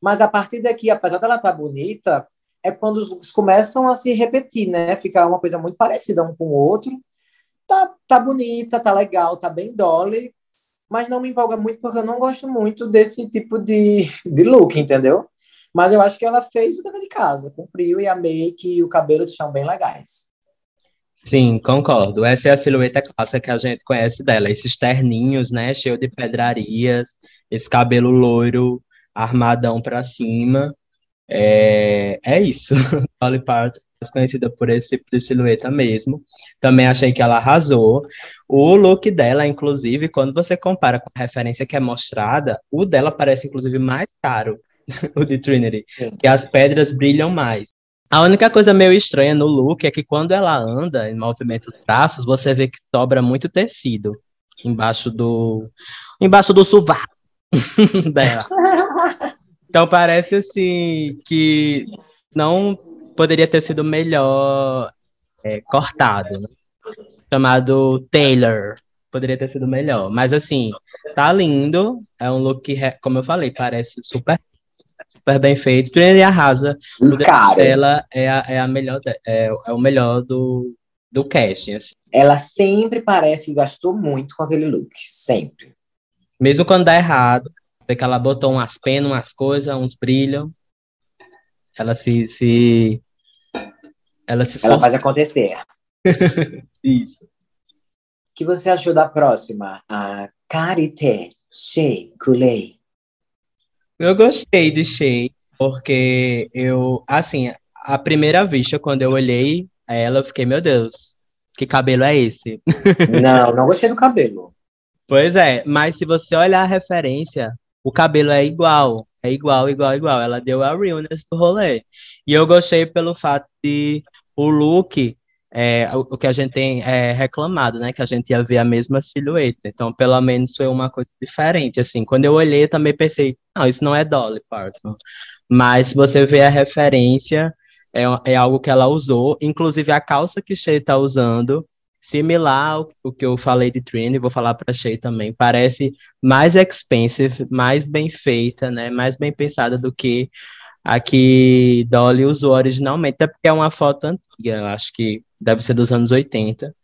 mas a partir daqui, apesar dela estar tá bonita, é quando os looks começam a se repetir, né? Ficar uma coisa muito parecida um com o outro. Tá, tá bonita, tá legal, tá bem Dolly, mas não me empolga muito porque eu não gosto muito desse tipo de, de look, entendeu? Mas eu acho que ela fez o dever de casa, cumpriu e a make e o cabelo estão bem legais. Sim, concordo. Essa é a silhueta clássica que a gente conhece dela. Esses terninhos, né, cheio de pedrarias, esse cabelo loiro, armadão para cima. É, é isso. [LAUGHS] Dolly Parton mais conhecida por esse tipo de silhueta mesmo. Também achei que ela arrasou. O look dela, inclusive, quando você compara com a referência que é mostrada, o dela parece, inclusive, mais caro, [LAUGHS] o de Trinity, Sim. que as pedras brilham mais. A única coisa meio estranha no look é que quando ela anda em movimento os braços, você vê que sobra muito tecido embaixo do embaixo do sovaco [LAUGHS] dela. [LAUGHS] Então parece assim que não poderia ter sido melhor é, cortado, né? chamado Taylor. Poderia ter sido melhor. Mas assim, tá lindo. É um look que, como eu falei, parece super, super bem feito. Trinity arrasa. O Cara. dela é a, é a melhor, é, é o melhor do, do casting. Assim. Ela sempre parece que gastou muito com aquele look. Sempre. Mesmo quando dá errado, vê que ela botou umas penas, umas coisas, uns brilhos. Ela se. se ela se Ela faz acontecer. [LAUGHS] Isso. O que você achou da próxima? A Karité Shea Kulei. Eu gostei de Shea, porque eu, assim, a primeira vista, quando eu olhei ela, eu fiquei, meu Deus, que cabelo é esse? [LAUGHS] Não, não gostei do cabelo. Pois é, mas se você olhar a referência, o cabelo é igual, é igual, igual, igual. Ela deu a realness do rolê. E eu gostei pelo fato de o look, é, o, que a gente tem é, reclamado, né? Que a gente ia ver a mesma silhueta. Então, pelo menos foi uma coisa diferente. Assim, quando eu olhei, também pensei, não, isso não é Dolly Parton. Mas se você vê a referência, é, é algo que ela usou. Inclusive, a calça que Shea está usando similar ao, que eu falei de Trini, vou falar para Shay também, parece mais expensive, mais bem feita, né, mais bem pensada do que a que Dolly usou originalmente, até porque é uma foto antiga, acho que deve ser dos anos 80.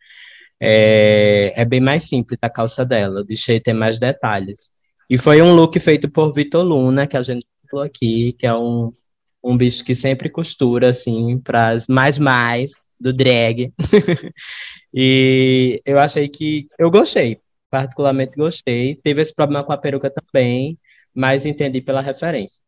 É, é bem mais simples a calça dela, deixei ter mais detalhes. E foi um look feito por Vitor Luna, que a gente falou aqui, que é um, um bicho que sempre costura, assim, para as mais mais do drag. [LAUGHS] e eu achei que. Eu gostei, particularmente gostei. Teve esse problema com a peruca também, mas entendi pela referência.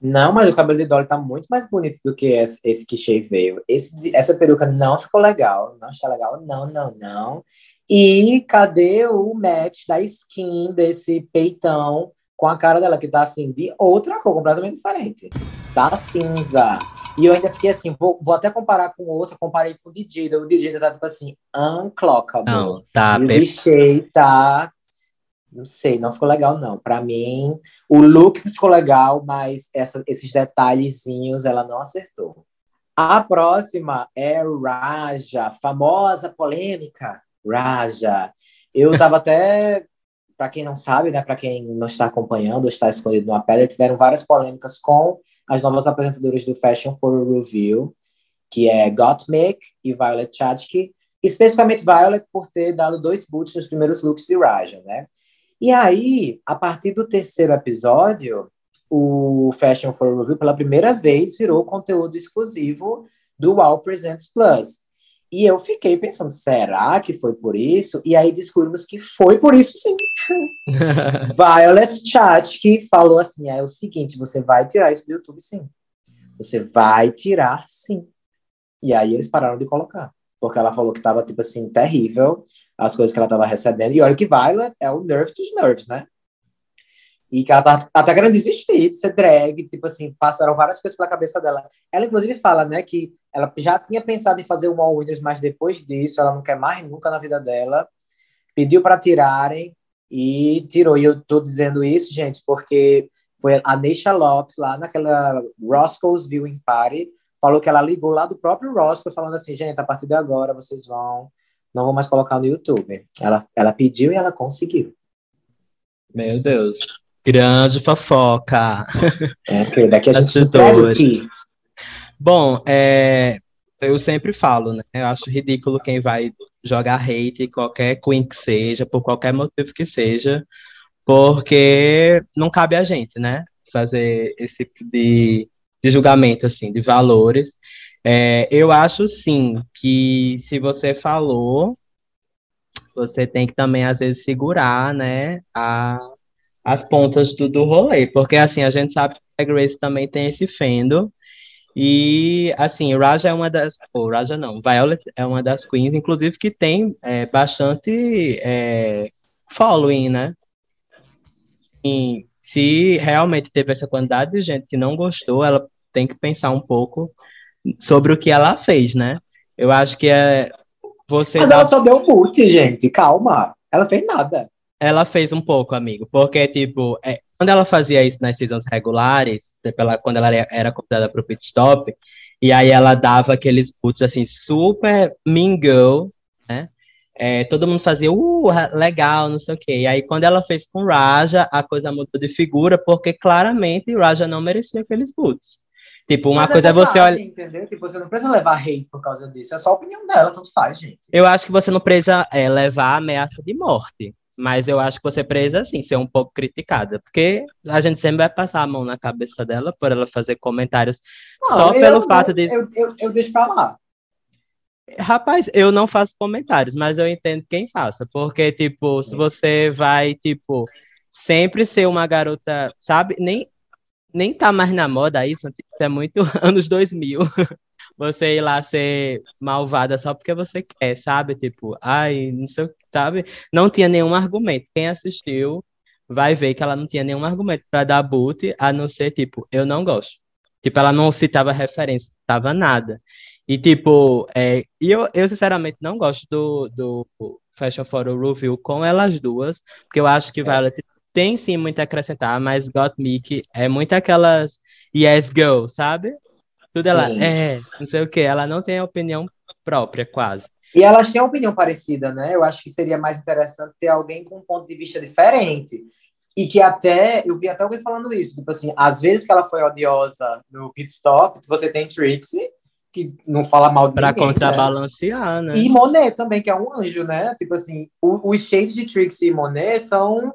Não, mas o cabelo de Dolly tá muito mais bonito do que esse, esse que Shea veio. Esse, essa peruca não ficou legal. Não está legal, não, não, não. E cadê o match da skin desse peitão com a cara dela, que tá assim, de outra cor, completamente diferente. Tá cinza. E eu ainda fiquei assim, vou, vou até comparar com outra, comparei com o DJ. O DJ tá tipo assim, unclockable. Não, tá. E o Richey tá. Não sei, não ficou legal, não. Pra mim, o look ficou legal, mas essa, esses detalhezinhos ela não acertou. A próxima é Raja, famosa polêmica. Raja. Eu tava até [LAUGHS] para quem não sabe, né, para quem não está acompanhando, está escondido numa pedra, tiveram várias polêmicas com as novas apresentadoras do Fashion for Review, que é Gottmik e Violet Chachki, especificamente Violet por ter dado dois boots nos primeiros looks de Raja, né? E aí, a partir do terceiro episódio, o Fashion for Review, pela primeira vez, virou conteúdo exclusivo do Wow Presents Plus. E eu fiquei pensando, será que foi por isso? E aí descobrimos que foi por isso sim. [LAUGHS] Violet Chat que falou assim: é o seguinte, você vai tirar isso do YouTube sim. Você vai tirar sim. E aí eles pararam de colocar. Porque ela falou que tava, tipo assim, terrível as coisas que ela tava recebendo. E olha que Violet é o nerve dos nerves, né? E que ela tá, até querendo desistir de ser drag, tipo assim, passaram várias coisas pela cabeça dela. Ela, inclusive, fala, né, que ela já tinha pensado em fazer o All Winners, mas depois disso, ela não quer mais nunca na vida dela. Pediu para tirarem e tirou. E eu tô dizendo isso, gente, porque foi a Neisha Lopes, lá naquela Roscoe's Viewing Party, falou que ela ligou lá do próprio Roscoe, falando assim, gente, a partir de agora vocês vão, não vão mais colocar no YouTube. Ela, ela pediu e ela conseguiu. Meu Deus. Grande fofoca. É, porque daqui a gente Bom, é, eu sempre falo, né? Eu acho ridículo quem vai jogar hate qualquer queen que seja, por qualquer motivo que seja, porque não cabe a gente, né? Fazer esse tipo de, de julgamento, assim, de valores. É, eu acho, sim, que se você falou, você tem que também, às vezes, segurar, né, a, as pontas do, do rolê, porque assim, a gente sabe que a Grace também tem esse fendo, e assim, Raja é uma das, ou Raja não, Violet é uma das queens, inclusive que tem é, bastante é, following, né? E se realmente teve essa quantidade de gente que não gostou, ela tem que pensar um pouco sobre o que ela fez, né? Eu acho que é você. Mas dá... ela só deu um boot, gente. Calma. Ela fez nada. Ela fez um pouco, amigo, porque, tipo, é, quando ela fazia isso nas seasons regulares, tipo, ela, quando ela era convidada para o pit stop, e aí ela dava aqueles boots, assim, super mean girl, né? É, todo mundo fazia, uh, legal, não sei o quê. E aí, quando ela fez com Raja, a coisa mudou de figura, porque claramente Raja não merecia aqueles boots. Tipo, uma Mas coisa é, é você olhar. Entendeu? Tipo, você não precisa levar hate por causa disso. É só a opinião dela, tanto faz, gente. Eu acho que você não precisa é, levar ameaça de morte. Mas eu acho que você precisa, assim, ser um pouco criticada, porque a gente sempre vai passar a mão na cabeça dela por ela fazer comentários não, só pelo fato de. Eu, eu, eu deixo pra lá. Rapaz, eu não faço comentários, mas eu entendo quem faça, porque, tipo, se você vai, tipo, sempre ser uma garota, sabe? Nem, nem tá mais na moda isso, é muito [LAUGHS] anos 2000. [LAUGHS] você ir lá ser malvada só porque você quer, sabe? Tipo, ai, não sei o que, sabe? Não tinha nenhum argumento. Quem assistiu vai ver que ela não tinha nenhum argumento para dar boot, a não ser, tipo, eu não gosto. Tipo, ela não citava referência, citava nada. E, tipo, é, e eu, eu sinceramente não gosto do, do Fashion Photo Review com elas duas, porque eu acho que é. Violet tem sim muito a acrescentar, mas Got Mickey é muito aquelas yes girl, sabe? Tudo ela Sim. é, não sei o que, ela não tem opinião própria, quase. E elas têm uma opinião parecida, né? Eu acho que seria mais interessante ter alguém com um ponto de vista diferente. E que até, eu vi até alguém falando isso, tipo assim, às vezes que ela foi odiosa no pit stop, você tem Trixie, que não fala mal de pra ninguém, contrabalancear, né? né? E Monet também, que é um anjo, né? Tipo assim, os shades de Trixie e Monet são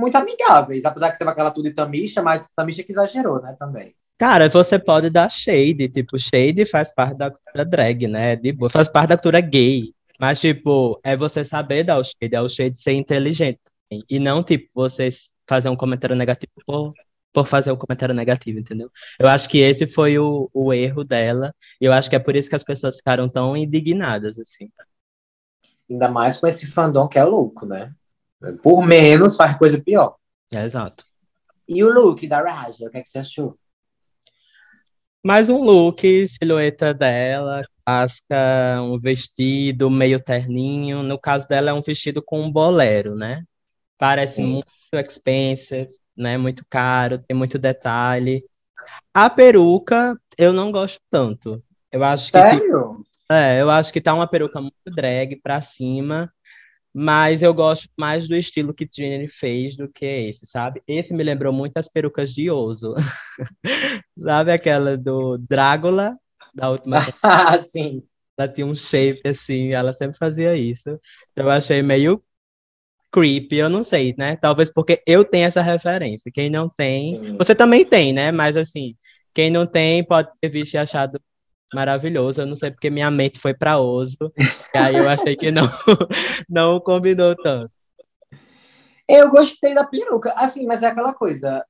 muito amigáveis, apesar que teve aquela tudo de Tamisha, mas Tamisha que exagerou, né, também. Cara, você pode dar shade, tipo, shade faz parte da cultura drag, né? De boa, faz parte da cultura gay. Mas, tipo, é você saber dar o shade, é o shade ser inteligente. E não, tipo, você fazer um comentário negativo por, por fazer um comentário negativo, entendeu? Eu acho que esse foi o, o erro dela. E eu acho que é por isso que as pessoas ficaram tão indignadas, assim. Ainda mais com esse fandom que é louco, né? Por menos faz coisa pior. É, exato. E o look da Raja, o que, é que você achou? Mais um look, silhueta dela, casca, um vestido meio terninho. No caso dela, é um vestido com um bolero, né? Parece Sim. muito expensive, né? Muito caro, tem muito detalhe. A peruca, eu não gosto tanto. Eu acho que. Sério? É, eu acho que tá uma peruca muito drag pra cima. Mas eu gosto mais do estilo que Trinity fez do que esse, sabe? Esse me lembrou muito as perucas de Ozo. [LAUGHS] sabe aquela do Drácula, da última [LAUGHS] Ah, sim. Ela tinha um shape assim, ela sempre fazia isso. Então eu achei meio creepy, eu não sei, né? Talvez porque eu tenho essa referência. Quem não tem, você também tem, né? Mas assim, quem não tem pode ter visto e achado maravilhoso. Eu não sei porque minha mente foi para Oso. e aí eu achei que não, [LAUGHS] não combinou tanto. Eu gostei da peruca, assim, mas é aquela coisa.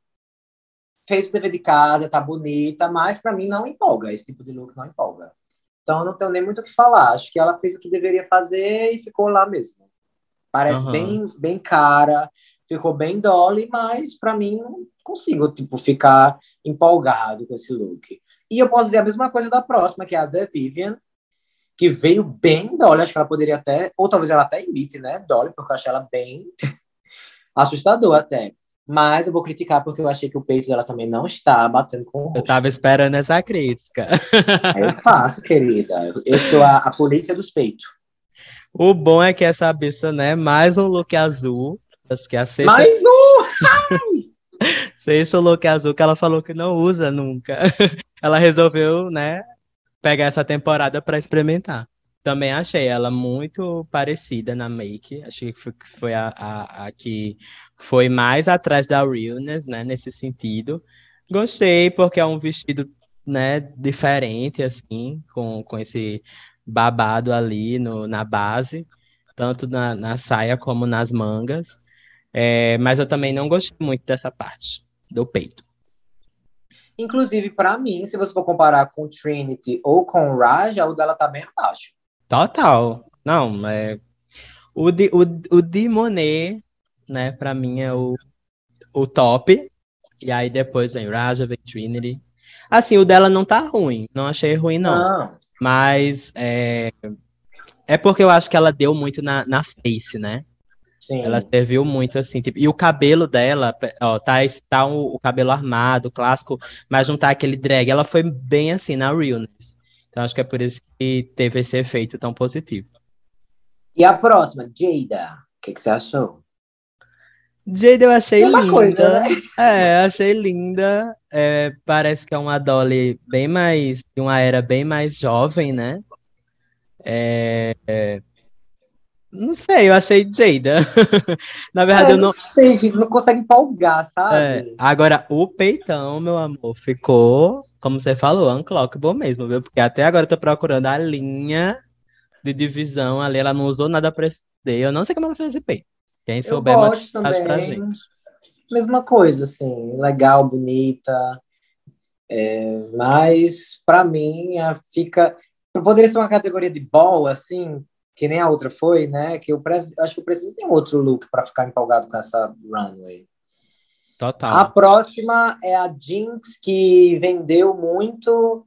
Fez o dever de casa, tá bonita, mas para mim não empolga. Esse tipo de look não empolga. Então não tenho nem muito o que falar. Acho que ela fez o que deveria fazer e ficou lá mesmo. Parece uhum. bem, bem cara, ficou bem dolly, mas para mim não consigo tipo ficar empolgado com esse look. E eu posso dizer a mesma coisa da próxima, que é a The Vivian, que veio bem Dolly. Acho que ela poderia até, ou talvez ela até imite, né? Dolly, porque eu achei ela bem [LAUGHS] assustador até. Mas eu vou criticar porque eu achei que o peito dela também não está batendo com o rosto. Eu tava esperando essa crítica. [LAUGHS] Eu faço, querida. Eu sou a, a polícia dos peitos. O bom é que essa bicha, né? Mais um look azul. Acho que é a sexta... Mais um! [LAUGHS] Sexto look azul que ela falou que não usa nunca. [LAUGHS] ela resolveu, né, pegar essa temporada para experimentar. Também achei ela muito parecida na make. Achei que foi, foi a, a, a, que foi mais atrás da realness, né? Nesse sentido. Gostei, porque é um vestido, né, diferente, assim, com, com esse babado ali no, na base, tanto na, na saia como nas mangas. É, mas eu também não gostei muito dessa parte do peito. Inclusive, para mim, se você for comparar com Trinity ou com Raja, o dela tá bem abaixo. Total. Não, é... o, de, o, o de Monet, né, para mim é o, o top. E aí depois vem Raja, vem Trinity. Assim, o dela não tá ruim. Não achei ruim, não. não. Mas é... é porque eu acho que ela deu muito na, na face, né? Sim. Ela serviu muito, assim, tipo, e o cabelo dela, ó, tá, tá o, o, cabelo armado, clássico, mas não tá aquele drag. Ela foi bem assim na realness. Então acho que é por isso que teve esse efeito tão positivo. E a próxima, Jada, o que, que, você achou? Jada eu achei linda. Coisa, né? [LAUGHS] É, achei linda. É, parece que é uma Dolly bem mais, de uma era bem mais jovem, né? É, é Não sei, eu achei Jada. [LAUGHS] Na verdade, É, eu não. não sei, gente, não consegue empolgar, É, sabe? agora, o peitão, meu amor, ficou, como você falou, unclockable mesmo, viu? Porque até agora eu tô procurando a linha de divisão ali, ela não usou nada pra esconder. Eu não sei como ela fez esse peito. Quem souber, gosto mensagem pra também. gente. Mesma coisa, assim, legal, bonita. É, mas, pra mim, fica. Poderia ser uma categoria de ball, assim, que nem a outra foi, né? Que eu preciso, acho que eu preciso de um outro look para ficar empolgado com essa runway. A Total. próxima é a Jinx, que vendeu muito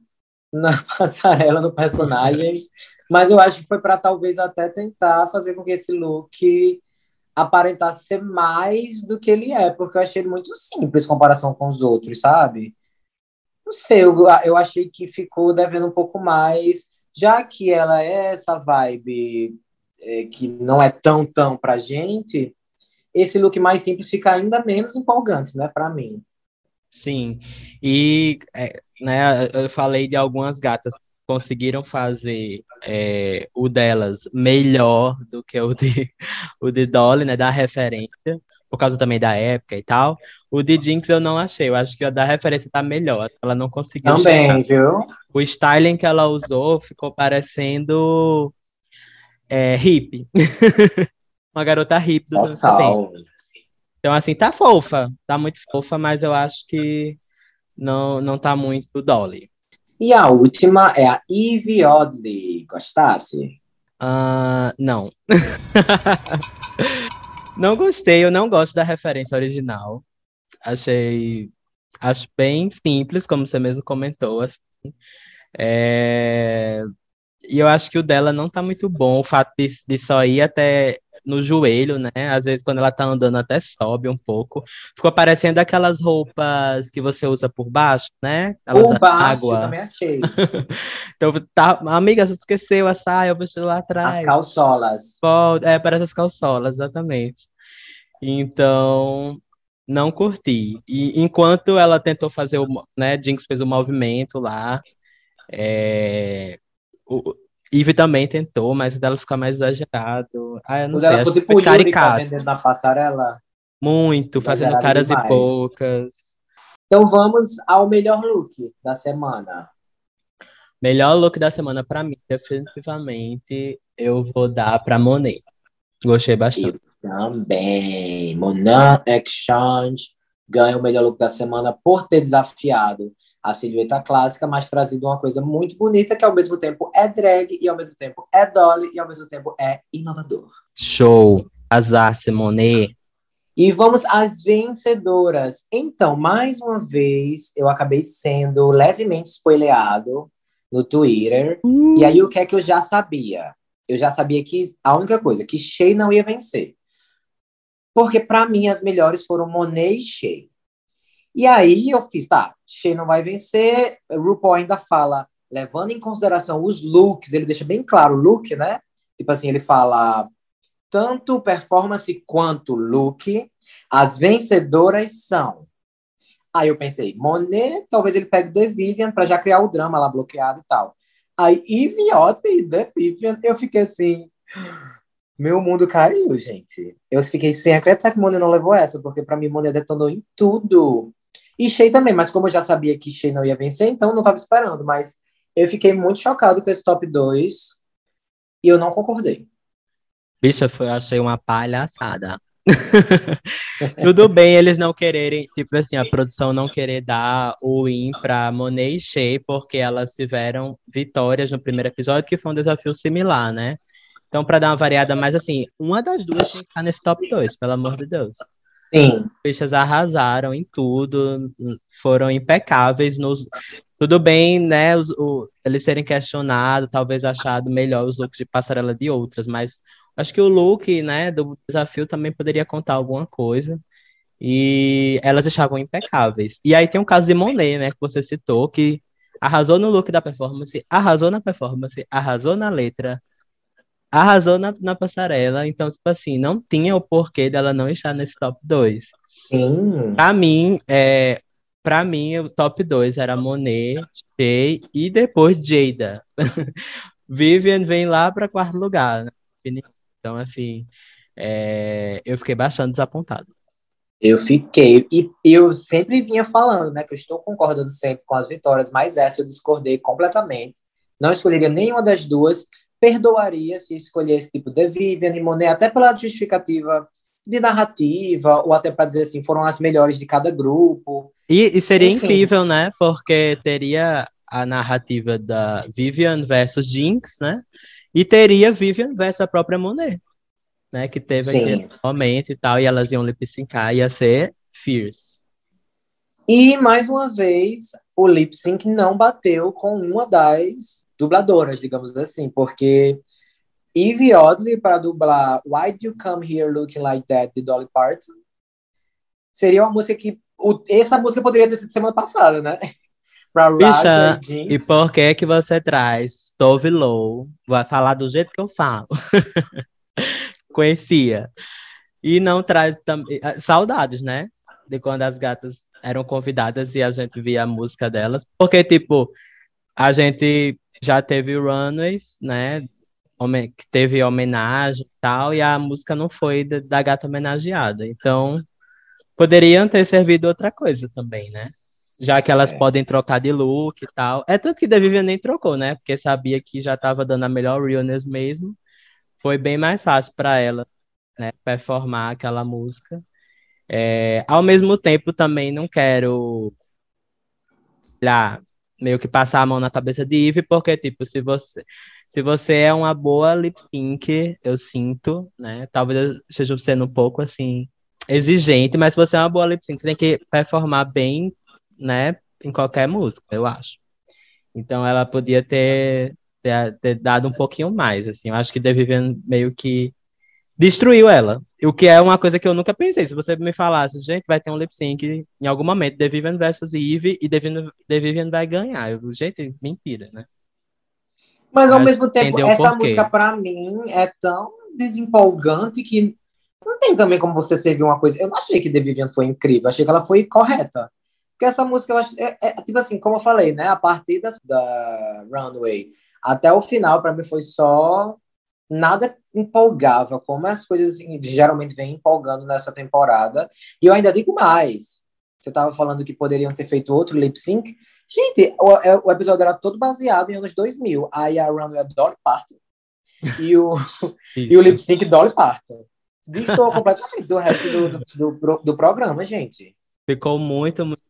na [LAUGHS] passarela, no personagem, mas eu acho que foi para talvez até tentar fazer com que esse look aparentasse ser mais do que ele é, porque eu achei ele muito simples em comparação com os outros, sabe? Não sei, eu, eu achei que ficou devendo um pouco mais, já que ela é essa vibe é, que não é tão, tão pra gente, esse look mais simples fica ainda menos empolgante, né, pra mim. Sim. E, é, né, eu falei de algumas gatas que conseguiram fazer é, o delas melhor do que o de, [LAUGHS] o de Dolly, né, da referência, por causa também da época e tal. O de Jinx eu não achei, eu acho que a da referência tá melhor, ela não conseguiu chegar. Também, viu? O styling que ela usou ficou parecendo é, hippie. [LAUGHS] Uma garota hippie dos anos 60. Total. Então, assim, tá fofa, tá muito fofa, mas eu acho que não, não tá muito Dolly. E a última é a Eve Oddly. Gostasse? Ah, não. [LAUGHS] Não gostei, eu não gosto da referência original. Achei, acho bem simples, como você mesmo comentou, assim. É, E eu acho que o dela não tá muito bom, o fato de, de só ir até no joelho, né? Às vezes quando ela tá andando até sobe um pouco. Ficou parecendo aquelas roupas que você usa por baixo, né? Elas Por baixo, eu água. também achei. [LAUGHS] Então, tá, amiga, você esqueceu a saia, eu vesti lá As atrás. calçolas. Pode- É, parece as calçolas, exatamente. Então, não curti. E enquanto ela tentou fazer o, né, Jinx fez o movimento lá, é, o Eve também tentou, mas o dela fica mais exagerado. Ah, eu não O sei, dela foi tipo foi caricato. vendendo na passarela. Muito, fazendo caras e demais. poucas. Então vamos ao melhor look da semana. Melhor look da semana pra mim, definitivamente, eu vou dar pra Monet. Gostei bastante. Eu também. Monan Exchange ganha o melhor look da semana por ter desafiado a silhueta clássica, mas trazido uma coisa muito bonita que ao mesmo tempo é drag e ao mesmo tempo é dolly e ao mesmo tempo é inovador. Show. Azar, Monet. E vamos às vencedoras. Então, mais uma vez, eu acabei sendo levemente spoileado no Twitter. E aí, o que é que eu já sabia? Eu já sabia que a única coisa, que Shea não ia vencer. Porque, para mim, as melhores foram Monet e Shea. E aí, eu fiz, tá, Shea não vai vencer. O RuPaul ainda fala, levando em consideração os looks, ele deixa bem claro o look, né? Tipo assim, ele fala tanto performance quanto look, as vencedoras são. Aí eu pensei, Monet, talvez ele pegue The Vivian para já criar o drama lá bloqueado e tal. Aí Iviota e The Vivian, eu fiquei assim, meu mundo caiu, gente. Eu fiquei sem acreditar que Monet não levou essa, porque para mim Monet detonou em tudo. E Shea também, mas como eu já sabia que Shea não ia vencer, então não tava esperando, mas eu fiquei muito chocado com esse top 2 e eu não concordei. Bicho, eu achei uma palhaçada. [LAUGHS] Tudo bem eles não quererem, tipo assim, a produção não querer dar o win pra Monet e Shea, porque elas tiveram vitórias no primeiro episódio, que foi um desafio similar, né? Então, pra dar uma variada mais assim, uma das duas tinha que estar nesse top 2, pelo amor de Deus. Sim, bichas arrasaram em tudo, foram impecáveis nos. Tudo bem, né? Os, o- eles serem questionados, talvez achado melhor os looks de passarela de outras, mas acho que o look, né, do desafio também poderia contar alguma coisa. E elas estavam impecáveis. E aí tem o caso de Monet, né, que você citou, que arrasou no look da performance, arrasou na performance, arrasou na letra, arrasou na, na passarela. Então, tipo assim, não tinha o porquê dela não estar nesse top 2. sim. Pra mim, é, pra mim, o top 2 era Monet, Shea e depois Jada. [LAUGHS] Vivian vem lá para quarto lugar, né? Então, assim, é, eu fiquei bastante desapontado. Eu fiquei, e eu sempre vinha falando, né, que eu estou concordando sempre com as vitórias, mas essa eu discordei completamente. Não escolheria nenhuma das duas, perdoaria se escolhesse tipo The Vivian e Monet, até pela justificativa de narrativa, ou até para dizer assim, foram as melhores de cada grupo. E, e seria Enfim. incrível, né? Porque teria a narrativa da Vivian versus Jinx, né? E teria Vivian versus a própria Monet, né? Que teve Sim. aquele momento e tal, e elas iam lip syncar, ia ser Fierce. E, mais uma vez, o lip sync não bateu com uma das dubladoras, digamos assim, porque Eve Oddly para dublar Why Do You Come Here Looking Like That de Dolly Parton seria uma música que o, essa música poderia ter sido semana passada, né? [LAUGHS] Pra Bicha, e por que que você traz Tove Low? Vai falar do jeito que eu falo. [LAUGHS] Conhecia. E não traz também eh, saudades, né? De quando as gatas eram convidadas e a gente via a música delas. Porque, tipo, a gente já teve Runways, né? Que teve homenagem e tal, e a música não foi da gata homenageada. Então, poderiam ter servido outra coisa também, né? Já que elas é. podem trocar de look e tal. É tanto que da Vivian nem trocou, né? Porque sabia que já estava dando a melhor realness mesmo. Foi bem mais fácil para ela, né? Performar aquela música. É, ao mesmo tempo, também não quero lá, meio que passar a mão na cabeça de Eve, porque, tipo, se você, se você é uma boa lip sync, eu sinto, né? Talvez eu esteja sendo um pouco assim exigente, mas se você é uma boa lip sync, você tem que performar bem, né, em qualquer música, eu acho. Então ela podia ter, ter, ter dado um pouquinho mais, assim. Eu acho que The Vivian meio que destruiu ela. O que é uma coisa que eu nunca pensei. Se você me falasse, gente, vai ter um lip sync em algum momento, The Vivian versus Eve, e The Vivian, The Vivian vai ganhar. Eu, gente, mentira, né? Mas ao Mas mesmo tempo, essa música para mim é tão desempolgante que não tem também como você servir uma coisa. Eu não achei que The Vivian foi incrível, achei que ela foi correta. Porque essa música, eu acho, é, é, tipo assim, como eu falei, né? A partir da, da Runway até o final, para mim, foi só. Nada empolgava, como as coisas geralmente vêm empolgando nessa temporada. E eu ainda digo mais. Você estava falando que poderiam ter feito outro lip sync. Gente, o, é, o episódio era todo baseado em anos 2000. Aí a Runway é Dolly Parton. E o, [LAUGHS] e o lip sync Dolly Parton distou completamente do resto do, do, do, do, programa, gente. Ficou muito, muito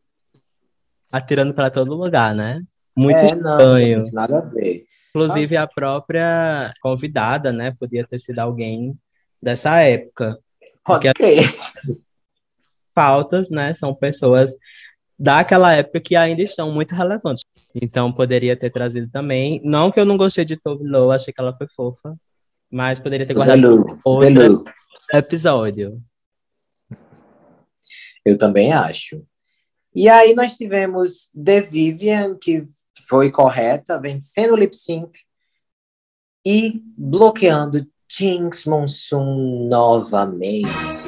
atirando para todo lugar, né? Muito é, estranho. Não, nada a ver. Inclusive, a própria convidada, né? Podia ter sido alguém dessa época. Pode crer. Pautas, né? São pessoas daquela época que ainda estão muito relevantes. Então, poderia ter trazido também. Não que eu não gostei de Tove Lo, achei que ela foi fofa. Mas poderia ter guardado outro episódio. Eu também acho. E aí nós tivemos The Vivian, que foi correta, vencendo o lip sync e bloqueando Jinx Monsoon novamente.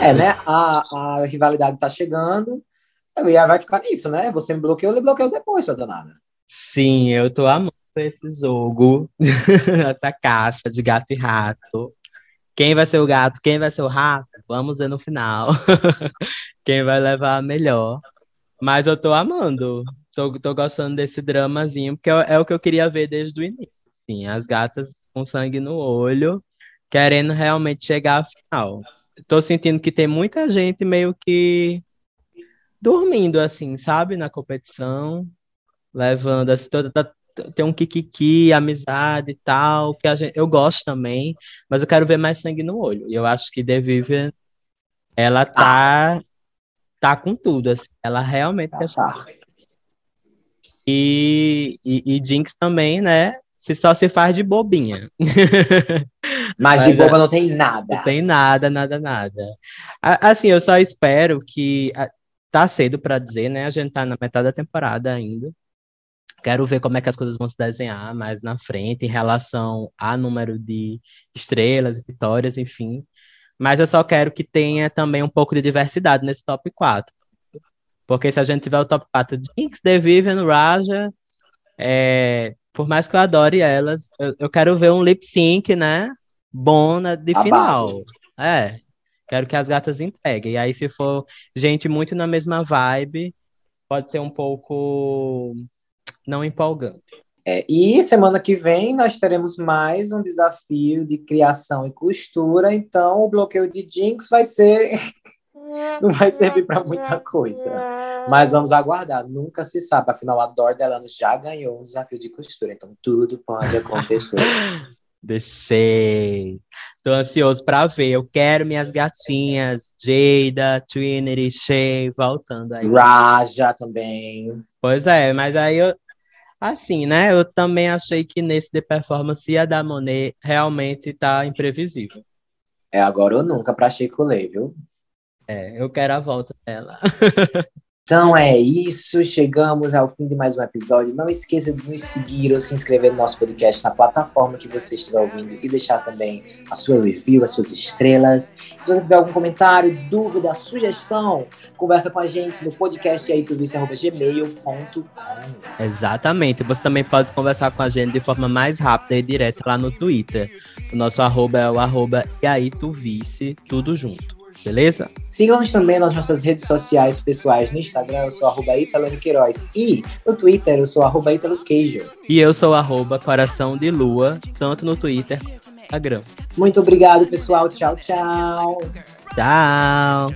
É, né? A, a rivalidade tá chegando e vai ficar nisso, né? Você me bloqueou, ele bloqueou depois, sua danada. Sim, eu tô amando esse jogo, [LAUGHS] essa caixa de gato e rato. Quem vai ser o gato, quem vai ser o rato? Vamos ver no final. [LAUGHS] quem vai levar a melhor. Mas eu tô amando. Tô, tô gostando desse dramazinho, porque é, é o que eu queria ver desde o início. Sim, as gatas com sangue no olho, querendo realmente chegar à final. Tô sentindo que tem muita gente meio que dormindo, assim, sabe, na competição, levando assim, toda, tá, tem um kikiki, amizade e tal, que a gente, eu gosto também, mas eu quero ver mais sangue no olho. E eu acho que The Vivian, ela tá, tá com tudo, assim, ela realmente ah, tá. E, e, e Jinx também, né? Se só se faz de bobinha. [LAUGHS] Mas, de boba não tem nada. Não tem nada, nada, nada. Assim, eu só espero que. Tá cedo para dizer, né? A gente tá na metade da temporada ainda. Quero ver como é que as coisas vão se desenhar mais na frente em relação a número de estrelas, vitórias, enfim. Mas eu só quero que tenha também um pouco de diversidade nesse top 4. Porque se a gente tiver o top 4 de Jinx, The Vivian, Raja, é, por mais que eu adore elas, eu, eu quero ver um lip sync, né? bom de final. É. Quero que as gatas entreguem. E aí, se for gente muito na mesma vibe, pode ser um pouco não empolgante. É, e semana que vem nós teremos mais um desafio de criação e costura, então o bloqueio de Jinx vai ser. Não vai servir para muita coisa. Mas vamos aguardar, nunca se sabe. Afinal, a Dor Delano já ganhou um desafio de costura, então tudo pode acontecer. [LAUGHS] Deixei. Tô ansioso para ver. Eu quero minhas gatinhas, Jada, Trinity, Shay, voltando aí. Raja também. Pois é, mas aí eu, Assim, né? Eu também achei que nesse de performance a da Monet realmente tá imprevisível. É agora ou nunca pra Chico Lê, viu? É, eu quero a volta dela. [LAUGHS] Então é isso, chegamos ao fim de mais um episódio. Não esqueça de nos seguir ou se inscrever no nosso podcast na plataforma que você estiver ouvindo e deixar também a sua review, as suas estrelas. Se você tiver algum comentário, dúvida, sugestão, conversa com a gente no podcast aí gmail.com. Exatamente. Você também pode conversar com a gente de forma mais rápida e direta lá no Twitter. O nosso arroba é o arroba e aí tu vice, tudo junto. Beleza? Sigam-nos também nas nossas redes sociais pessoais. No Instagram, eu sou arroba Italo Queiroz. E no Twitter, eu sou arroba Italo Queijo. E eu sou arroba Coração de Lua, tanto no Twitter quanto no Instagram. Muito obrigado, pessoal. Tchau, tchau. Tchau.